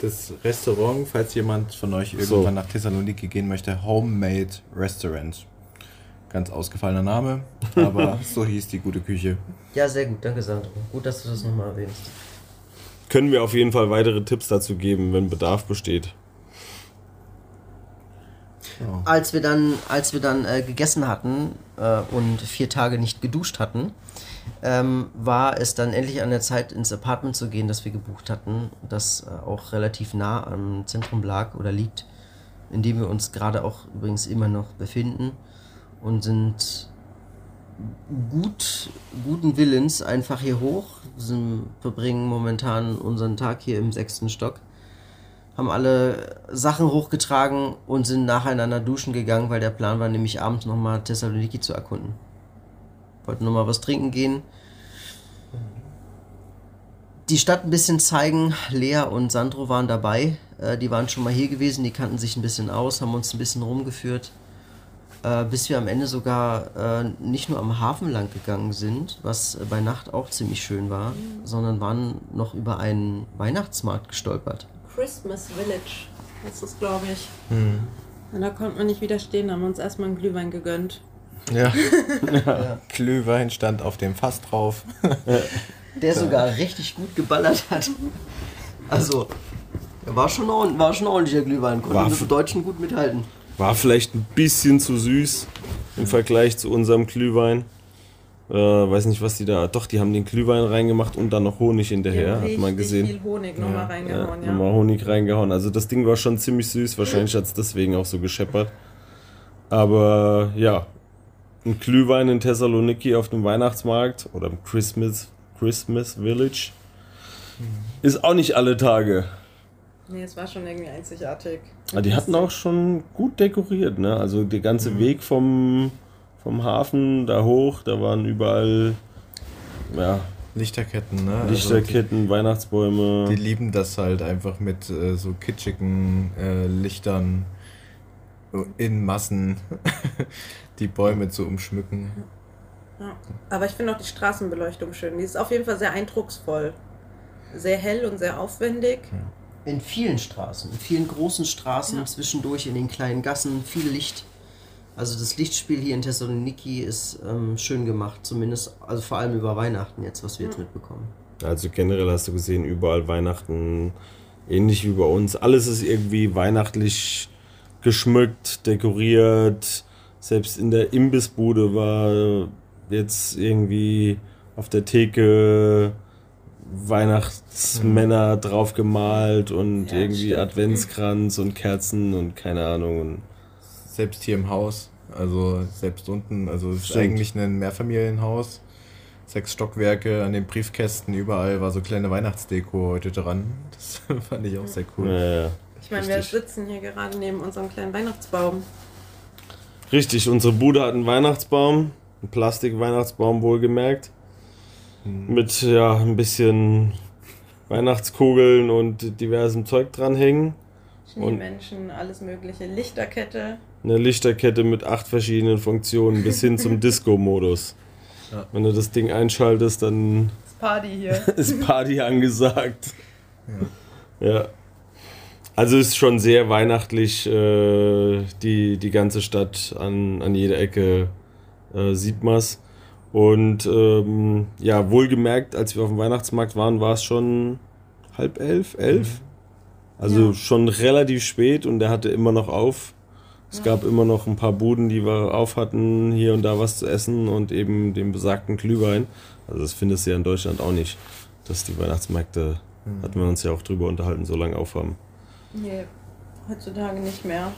Das Restaurant, falls jemand von euch So. irgendwann nach Thessaloniki gehen möchte, Homemade Restaurant. Ganz ausgefallener Name, aber so hieß die gute Küche. Ja, sehr gut, danke Sandro. Gut, dass du das nochmal erwähnst. können wir auf jeden Fall weitere Tipps dazu geben, wenn Bedarf besteht. Als wir dann, als wir dann äh, gegessen hatten äh, und vier Tage nicht geduscht hatten, ähm, war es dann endlich an der Zeit, ins Apartment zu gehen, das wir gebucht hatten, das äh, auch relativ nah am Zentrum lag oder liegt, in dem wir uns gerade auch übrigens immer noch befinden und sind gut, guten Willens einfach hier hoch, sind, verbringen momentan unseren Tag hier im sechsten Stock, haben alle Sachen hochgetragen und sind nacheinander duschen gegangen, weil der Plan war nämlich abends nochmal Thessaloniki zu erkunden. Wollten nochmal was trinken gehen. Die Stadt ein bisschen zeigen. Lea und Sandro waren dabei. Äh, die waren schon mal hier gewesen, die kannten sich ein bisschen aus, haben uns ein bisschen rumgeführt. Äh, bis wir am Ende sogar äh, nicht nur am Hafen lang gegangen sind, was bei Nacht auch ziemlich schön war, sondern waren noch über einen Weihnachtsmarkt gestolpert. Christmas Village ist es, glaube ich. Und da konnte man nicht widerstehen, haben uns erstmal einen Glühwein gegönnt. Ja. Glühwein stand auf dem Fass drauf. Der sogar richtig gut geballert hat. Also, er war schon, war schon ordentlicher Glühwein, konnte War mit Deutschen gut mithalten. War vielleicht ein bisschen zu süß im Vergleich zu unserem Glühwein. Äh, weiß nicht, was die da. Doch, die haben den Glühwein reingemacht und dann noch Honig hinterher, hat man gesehen. viel Honig nochmal Ja, reingehauen, ja. nochmal Honig reingehauen. Also das Ding war schon ziemlich süß. Wahrscheinlich hat es deswegen auch so gescheppert. Aber ja, ein Glühwein in Thessaloniki auf dem Weihnachtsmarkt oder im Christmas, Christmas Village ist auch nicht alle Tage. Nee, es war schon irgendwie einzigartig. Aber die hatten auch schon gut dekoriert, ne? Also der ganze Weg vom, vom Hafen da hoch, da waren überall ja, Lichterketten, ne? Also Lichterketten, Weihnachtsbäume. die, die lieben das halt einfach mit äh, so kitschigen äh, Lichtern in Massen die Bäume zu umschmücken. Ja. Aber ich finde auch die Straßenbeleuchtung schön. Die ist auf jeden Fall sehr eindrucksvoll. Sehr hell und sehr aufwendig. In vielen Straßen, in vielen großen Straßen, Ja. zwischendurch in den kleinen Gassen, viel Licht. Also das Lichtspiel hier in Thessaloniki ist ähm, schön gemacht, zumindest, also vor allem über Weihnachten jetzt, was wir jetzt mitbekommen. Also generell hast du gesehen, überall Weihnachten, ähnlich wie bei uns. Alles ist irgendwie weihnachtlich geschmückt, dekoriert. Selbst in der Imbissbude war jetzt irgendwie auf der Theke Weihnachtsmänner drauf gemalt und Ja, irgendwie stimmt. Adventskranz und Kerzen und keine Ahnung. Selbst hier im Haus, also selbst unten, also es ist eigentlich ein Mehrfamilienhaus. Sechs Stockwerke an den Briefkästen, überall war so kleine Weihnachtsdeko heute dran. Das fand ich auch sehr cool. äh, Ich meine, wir sitzen hier gerade neben unserem kleinen Weihnachtsbaum. Richtig, unsere Bude hat einen Weihnachtsbaum, einen Plastik-Weihnachtsbaum wohlgemerkt. Mit ja, ein bisschen Weihnachtskugeln und diversem Zeug dranhängen. Schneemenschen, alles mögliche. Lichterkette. Eine Lichterkette mit acht verschiedenen Funktionen bis hin zum Disco-Modus. Ja. Wenn du das Ding einschaltest, dann Das Party hier. ist Party angesagt. Ja. Also ist schon sehr weihnachtlich, äh, die, die ganze Stadt an, an jeder Ecke äh, sieht man's. Und ähm, ja, wohlgemerkt, als wir auf dem Weihnachtsmarkt waren, war es schon halb elf, elf. Also Ja. schon relativ spät und der hatte immer noch auf. Es gab immer noch ein paar Buden, die wir auf hatten, hier und da was zu essen und eben den besagten Glühwein. Also das findest du ja in Deutschland auch nicht, dass die Weihnachtsmärkte, hatten wir uns ja auch drüber unterhalten, so lange aufhaben. Nee, heutzutage nicht mehr.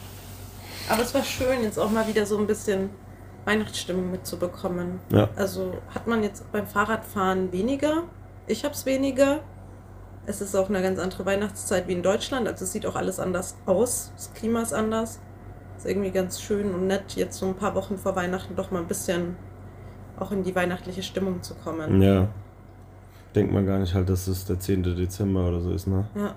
Aber es war schön, jetzt auch mal wieder so ein bisschen Weihnachtsstimmung mitzubekommen. Ja. Also hat man jetzt beim Fahrradfahren weniger. Ich hab's weniger. Es ist auch eine ganz andere Weihnachtszeit wie in Deutschland. Also es sieht auch alles anders aus. Das Klima ist anders. Ist irgendwie ganz schön und nett, jetzt so ein paar Wochen vor Weihnachten doch mal ein bisschen auch in die weihnachtliche Stimmung zu kommen. Ja. Denkt man gar nicht halt, dass es der 10. Dezember oder so ist, ne? Ja.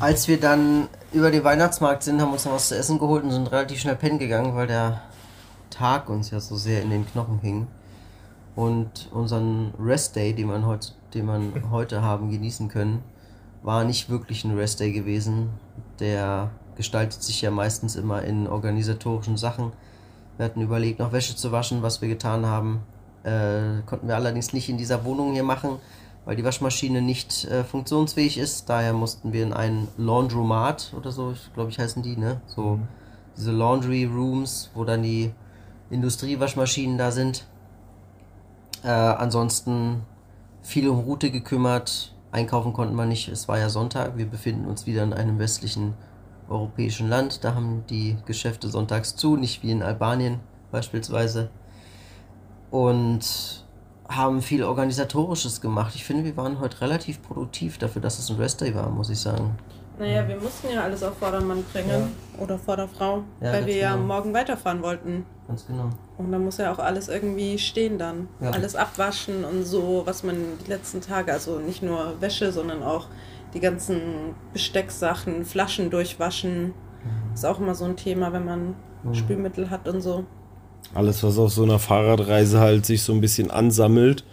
Als wir dann über den Weihnachtsmarkt sind, haben wir uns noch was zu essen geholt und sind relativ schnell pennen gegangen, weil der Tag uns ja so sehr in den Knochen hing. Und unseren Rest Day, den man, heut, den man heute haben genießen können, war nicht wirklich ein Rest Day gewesen. Der gestaltet sich ja meistens immer in organisatorischen Sachen. Wir hatten überlegt, noch Wäsche zu waschen, was wir getan haben. Äh, konnten wir allerdings nicht in dieser Wohnung hier machen, weil die Waschmaschine nicht äh, funktionsfähig ist. Daher mussten wir in einen Laundromat oder so, ich glaube ich heißen die, ne? So diese Laundry Rooms, wo dann die Industriewaschmaschinen da sind. Äh, ansonsten viel um Route gekümmert. Einkaufen konnten wir nicht, es war ja Sonntag. Wir befinden uns wieder in einem westlichen europäischen Land. Da haben die Geschäfte sonntags zu, nicht wie in Albanien beispielsweise. Und haben viel Organisatorisches gemacht. Ich finde, wir waren heute relativ produktiv dafür, dass es ein Restday war, muss ich sagen. Naja, wir mussten ja alles auf Vordermann bringen. Oder Vorderfrau. Ja, weil wir ja genau. morgen weiterfahren wollten. Ganz genau. Und dann muss ja auch alles irgendwie stehen dann. Ja. Alles abwaschen und so, was man die letzten Tage, also nicht nur Wäsche, sondern auch die ganzen Bestecksachen, Flaschen durchwaschen. Ist auch immer so ein Thema, wenn man Spülmittel hat und so. Alles, was auf so einer Fahrradreise halt sich so ein bisschen ansammelt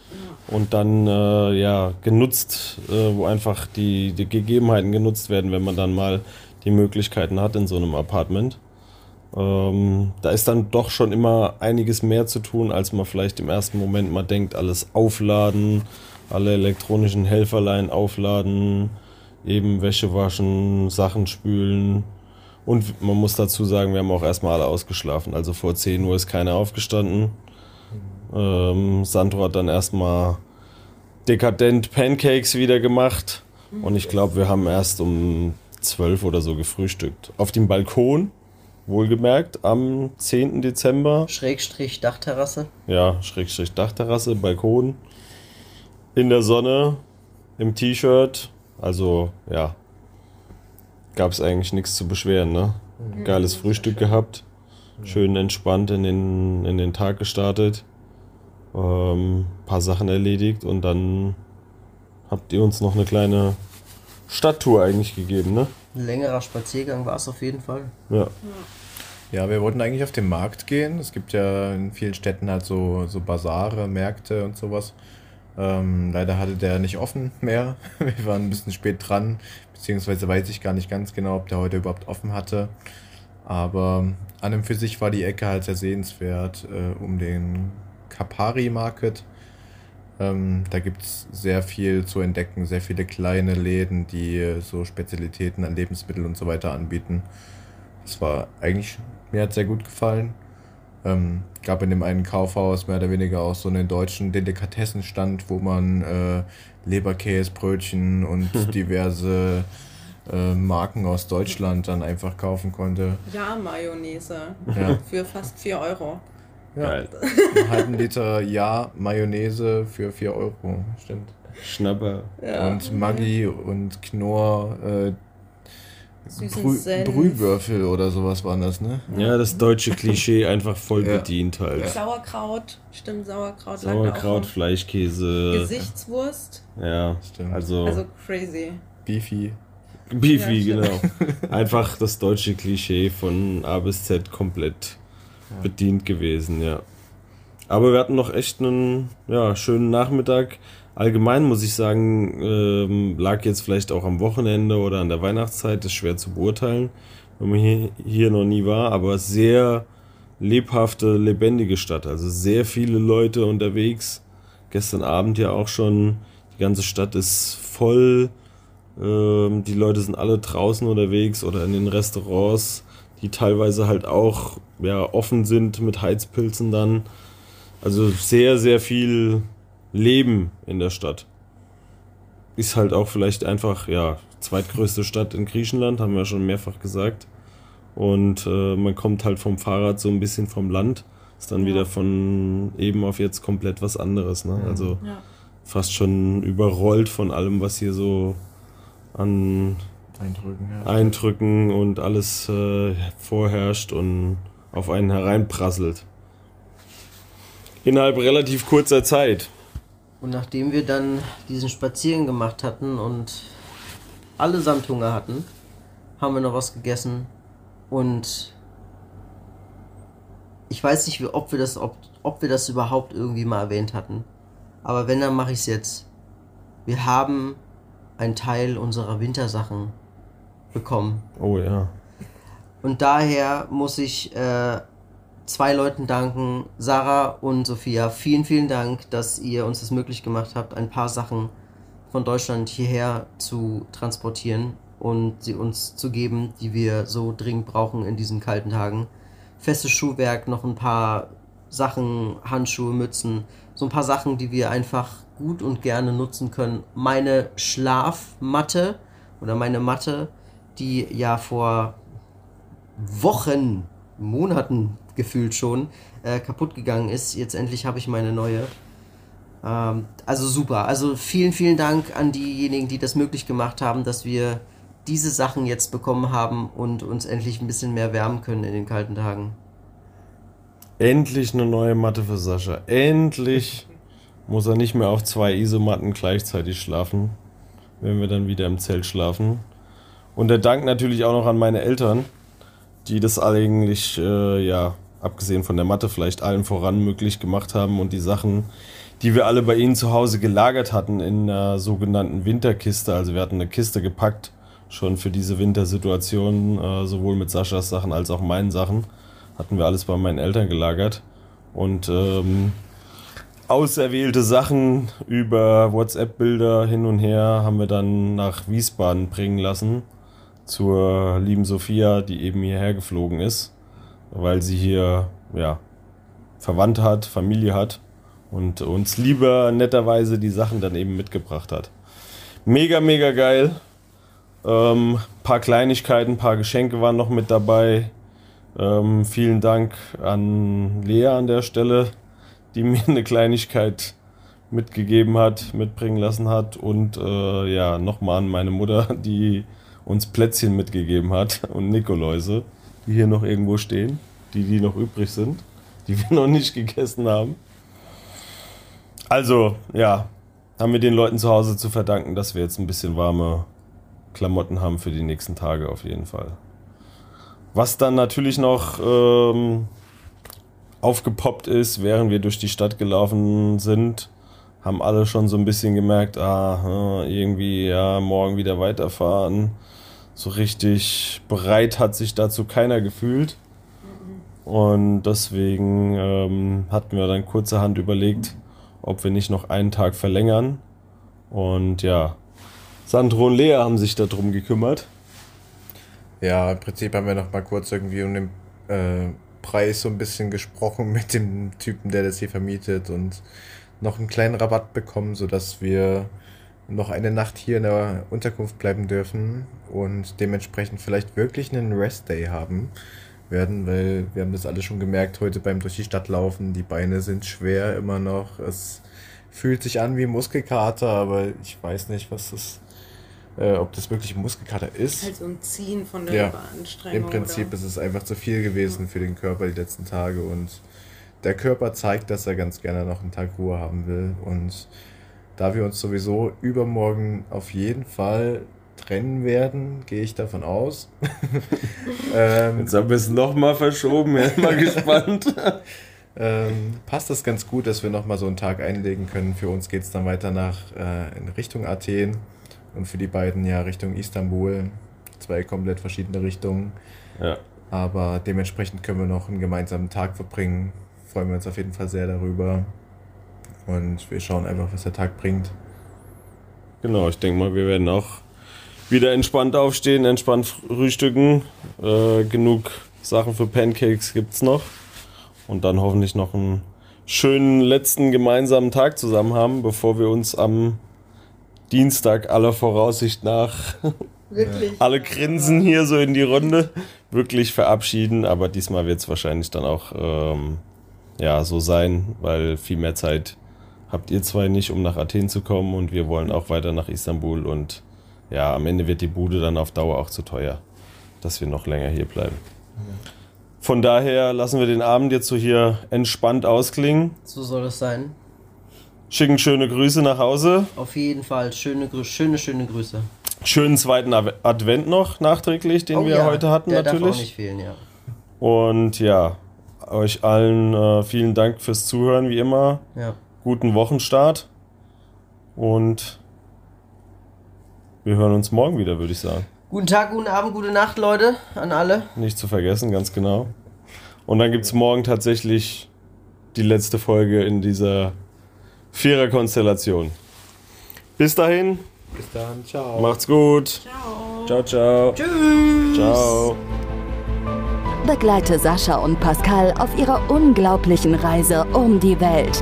und dann äh, ja genutzt, äh, wo einfach die, die Gegebenheiten genutzt werden, wenn man dann mal die Möglichkeiten hat in so einem Apartment. Ähm, da ist dann doch schon immer einiges mehr zu tun, als man vielleicht im ersten Moment mal denkt. Alles aufladen, alle elektronischen Helferlein aufladen, eben Wäsche waschen, Sachen spülen. Und man muss dazu sagen, wir haben auch erstmal alle ausgeschlafen. Also vor 10 Uhr ist keiner aufgestanden. Ähm, Sandro hat dann erstmal dekadent Pancakes wieder gemacht. Und ich glaube, wir haben erst um 12 oder so gefrühstückt. Auf dem Balkon, wohlgemerkt, am 10. Dezember. Schrägstrich Dachterrasse. Ja, Schrägstrich Dachterrasse, Balkon. In der Sonne, im T-Shirt. Also, ja. Gab es eigentlich nichts zu beschweren, ne? Geiles Frühstück gehabt. Schön entspannt in den, in den Tag gestartet. Ähm, paar Sachen erledigt und dann habt ihr uns noch eine kleine Stadttour eigentlich gegeben, ne? Ein längerer Spaziergang war es auf jeden Fall. Ja. Ja, wir wollten eigentlich auf den Markt gehen. Es gibt ja in vielen Städten halt so, so Basare, Märkte und sowas. Ähm, leider hatte der nicht offen mehr. Wir waren ein bisschen spät dran, beziehungsweise weiß ich gar nicht ganz genau, ob der heute überhaupt offen hatte. Aber an und für sich war die Ecke halt sehr sehenswert äh, um den Kapari Market. Ähm, da gibt es sehr viel zu entdecken, sehr viele kleine Läden, die äh, so Spezialitäten an Lebensmitteln und so weiter anbieten. Das war eigentlich, mir hat sehr gut gefallen. Ähm, gab in dem einen Kaufhaus mehr oder weniger auch so einen deutschen Delikatessenstand, wo man äh, Leberkäse, Brötchen und diverse äh, Marken aus Deutschland dann einfach kaufen konnte. Ja, Mayonnaise. Ja. Für fast 4 Euro. Ja, Geil. einen halben Liter Ja Mayonnaise für 4 Euro, stimmt. Schnapper. Ja. Und Maggi und Knorr, äh, Brü Senf. Brühwürfel oder sowas waren das, ne? Ja, das deutsche Klischee einfach voll Ja. bedient halt. Sauerkraut. Stimmt, Sauerkraut. Sauerkraut, auch Fleischkäse. Gesichtswurst. Ja, Stimmt. also, Also crazy. Beefy. Beefy, Ja, genau. Einfach das deutsche Klischee von A bis Z komplett bedient gewesen, ja. Aber wir hatten noch echt einen ja, schönen Nachmittag. Allgemein muss ich sagen, ähm, lag jetzt vielleicht auch am Wochenende oder an der Weihnachtszeit, ist schwer zu beurteilen, wenn man hier, hier noch nie war, aber sehr lebhafte, lebendige Stadt. Also sehr viele Leute unterwegs. Gestern Abend ja auch schon. Die ganze Stadt ist voll. Ähm, die Leute sind alle draußen unterwegs oder in den Restaurants, die teilweise halt auch ja, offen sind mit Heizpilzen dann. Also sehr, sehr viel Leben in der Stadt. Ist halt auch vielleicht einfach, ja, zweitgrößte Stadt in Griechenland, haben wir schon mehrfach gesagt. Und äh, man kommt halt vom Fahrrad so ein bisschen vom Land. Ist dann Ja. wieder von eben auf jetzt komplett was anderes. Ne? Also Ja. fast schon überrollt von allem, was hier so an Eindrücken, ja. Eindrücken und alles äh, vorherrscht und auf einen hereinprasselt. Innerhalb relativ kurzer Zeit. Und nachdem wir dann diesen Spaziergang gemacht hatten und allesamt Hunger hatten, haben wir noch was gegessen. Und ich weiß nicht, wie, ob, wir das, ob, ob wir das überhaupt irgendwie mal erwähnt hatten. Aber wenn, dann mache ich es jetzt. Wir haben einen Teil unserer Wintersachen bekommen. Oh ja. Und daher muss ich äh, zwei Leuten danken, Sarah und Sophia. Vielen, vielen Dank, dass ihr uns das möglich gemacht habt, ein paar Sachen von Deutschland hierher zu transportieren und sie uns zu geben, die wir so dringend brauchen in diesen kalten Tagen. Festes Schuhwerk, noch ein paar Sachen, Handschuhe, Mützen, so ein paar Sachen, die wir einfach gut und gerne nutzen können. Meine Schlafmatte oder meine Matte, die ja vor Wochen, Monaten gefühlt schon äh, kaputt gegangen ist. Jetzt endlich habe ich meine neue. Ähm, also super. Also vielen, vielen Dank an diejenigen, die das möglich gemacht haben, dass wir diese Sachen jetzt bekommen haben und uns endlich ein bisschen mehr wärmen können in den kalten Tagen. Endlich eine neue Matte für Sascha. Endlich muss er nicht mehr auf zwei Isomatten gleichzeitig schlafen, wenn wir dann wieder im Zelt schlafen. Und der Dank natürlich auch noch an meine Eltern, die das eigentlich, äh, ja, abgesehen von der Matte vielleicht allen voran möglich gemacht haben und die Sachen, die wir alle bei ihnen zu Hause gelagert hatten in einer sogenannten Winterkiste. Also wir hatten eine Kiste gepackt schon für diese Wintersituation, äh, sowohl mit Saschas Sachen als auch meinen Sachen. Hatten wir alles bei meinen Eltern gelagert. Und ähm, auserwählte Sachen über WhatsApp-Bilder hin und her haben wir dann nach Wiesbaden bringen lassen. Zur lieben Sophia, die eben hierher geflogen ist, weil sie hier ja, Verwandte hat, Familie hat und uns lieber netterweise die Sachen dann eben mitgebracht hat. Mega, mega geil. Ähm, paar Kleinigkeiten, paar Geschenke waren noch mit dabei. Ähm, vielen Dank an Lea an der Stelle, die mir eine Kleinigkeit mitgegeben hat, mitbringen lassen hat. Und äh, ja, nochmal an meine Mutter, die uns Plätzchen mitgegeben hat und Nikoläuse, die hier noch irgendwo stehen, die, die noch übrig sind, die wir noch nicht gegessen haben. Also, ja, haben wir den Leuten zu Hause zu verdanken, dass wir jetzt ein bisschen warme Klamotten haben für die nächsten Tage auf jeden Fall. Was dann natürlich noch ähm, aufgepoppt ist, während wir durch die Stadt gelaufen sind, haben alle schon so ein bisschen gemerkt, ah, irgendwie, ja, morgen wieder weiterfahren. So richtig bereit hat sich dazu keiner gefühlt. Und deswegen ähm, hatten wir dann kurzerhand überlegt, ob wir nicht noch einen Tag verlängern. Und ja, Sandro und Lea haben sich darum gekümmert. Ja, im Prinzip haben wir noch mal kurz irgendwie um den äh, Preis so ein bisschen gesprochen mit dem Typen, der das hier vermietet und noch einen kleinen Rabatt bekommen, sodass wir noch eine Nacht hier in der Unterkunft bleiben dürfen und dementsprechend vielleicht wirklich einen Rest-Day haben werden, weil wir haben das alle schon gemerkt heute beim durch die Stadt laufen. Die Beine sind schwer immer noch. Es fühlt sich an wie Muskelkater, aber ich weiß nicht, was das äh, ob das wirklich Muskelkater ist. Halt so ein Ziehen von der Ja, Überanstrengung. Im Prinzip oder? ist es einfach zu viel gewesen für den Körper die letzten Tage und der Körper zeigt, dass er ganz gerne noch einen Tag Ruhe haben will. Und da wir uns sowieso übermorgen auf jeden Fall trennen werden, gehe ich davon aus. ähm, Jetzt haben wir es nochmal verschoben, ja, mal gespannt. ähm, passt das ganz gut, dass wir nochmal so einen Tag einlegen können. Für uns geht es dann weiter nach äh, in Richtung Athen und für die beiden ja Richtung Istanbul. Zwei komplett verschiedene Richtungen. Ja. Aber dementsprechend können wir noch einen gemeinsamen Tag verbringen. Freuen wir uns auf jeden Fall sehr darüber. Und wir schauen einfach, was der Tag bringt. Genau, ich denke mal, wir werden auch wieder entspannt aufstehen, entspannt frühstücken. Äh, genug Sachen für Pancakes gibt's noch. Und dann hoffentlich noch einen schönen letzten gemeinsamen Tag zusammen haben, bevor wir uns am Dienstag aller Voraussicht nach Wirklich. alle grinsen hier so in die Runde wirklich verabschieden. Aber diesmal wird es wahrscheinlich dann auch ähm, ja, so sein, weil viel mehr Zeit habt ihr zwei nicht, um nach Athen zu kommen und wir wollen auch weiter nach Istanbul und ja, am Ende wird die Bude dann auf Dauer auch zu teuer, dass wir noch länger hier bleiben. Von daher lassen wir den Abend jetzt so hier entspannt ausklingen, So soll es sein. schicken schöne Grüße nach Hause, Auf jeden Fall schöne, schöne, schöne Grüße. schönen zweiten Ad- Advent noch nachträglich, den Oh wir ja, heute hatten der darf auch natürlich. nicht fehlen, ja. Und ja, euch allen äh, vielen Dank fürs Zuhören, wie immer. ja. Guten Wochenstart. Und wir hören uns morgen wieder, würde ich sagen. Guten Tag, guten Abend, gute Nacht, Leute, an alle. Nicht zu vergessen, ganz genau. Und dann gibt es morgen tatsächlich die letzte Folge in dieser Vierer-Konstellation. Bis dahin, Bis dann, ciao. macht's gut. Ciao. Ciao, ciao. Tschüss. Ciao. Begleite Sascha und Pascal auf ihrer unglaublichen Reise um die Welt.